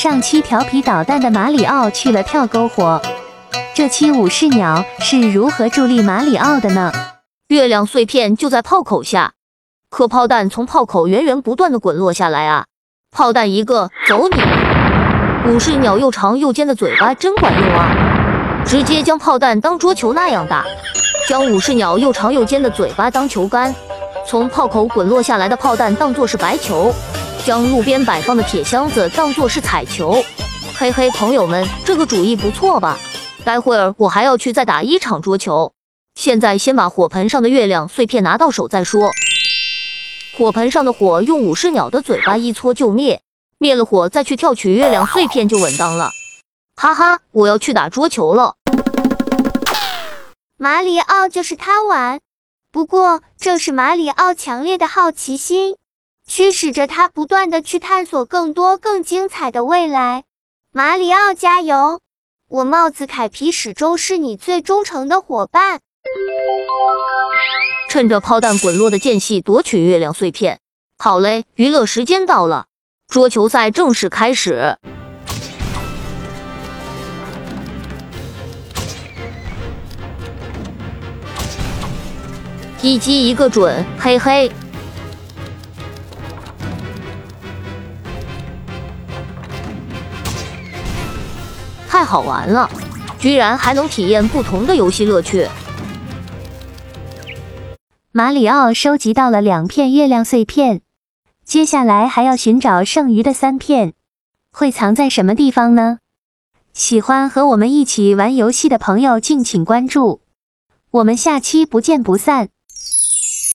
上期调皮捣蛋的马里奥去了跳篝火，这期武士鸟是如何助力马里奥的呢？月亮碎片就在炮口下，可炮弹从炮口源源不断的滚落下来啊！炮弹一个，走你！武士鸟又长又尖的嘴巴真管用啊，直接将炮弹当桌球那样打，将武士鸟又长又尖的嘴巴当球杆，从炮口滚落下来的炮弹当作是白球。将路边摆放的铁箱子当作是彩球，嘿嘿，朋友们，这个主意不错吧？待会儿我还要去再打一场桌球，现在先把火盆上的月亮碎片拿到手再说。火盆上的火用武士鸟的嘴巴一搓就灭，灭了火再去跳取月亮碎片就稳当了。哈哈，我要去打桌球了。马里奥就是贪玩，不过正是马里奥强烈的好奇心。驱使着他不断的去探索更多更精彩的未来。马里奥加油！我帽子凯皮始终是你最忠诚的伙伴。趁着炮弹滚落的间隙夺取月亮碎片。好嘞，娱乐时间到了，桌球赛正式开始。一击一个准，嘿嘿。太好玩了，居然还能体验不同的游戏乐趣。马里奥收集到了两片月亮碎片，接下来还要寻找剩余的三片，会藏在什么地方呢？喜欢和我们一起玩游戏的朋友，敬请关注，我们下期不见不散。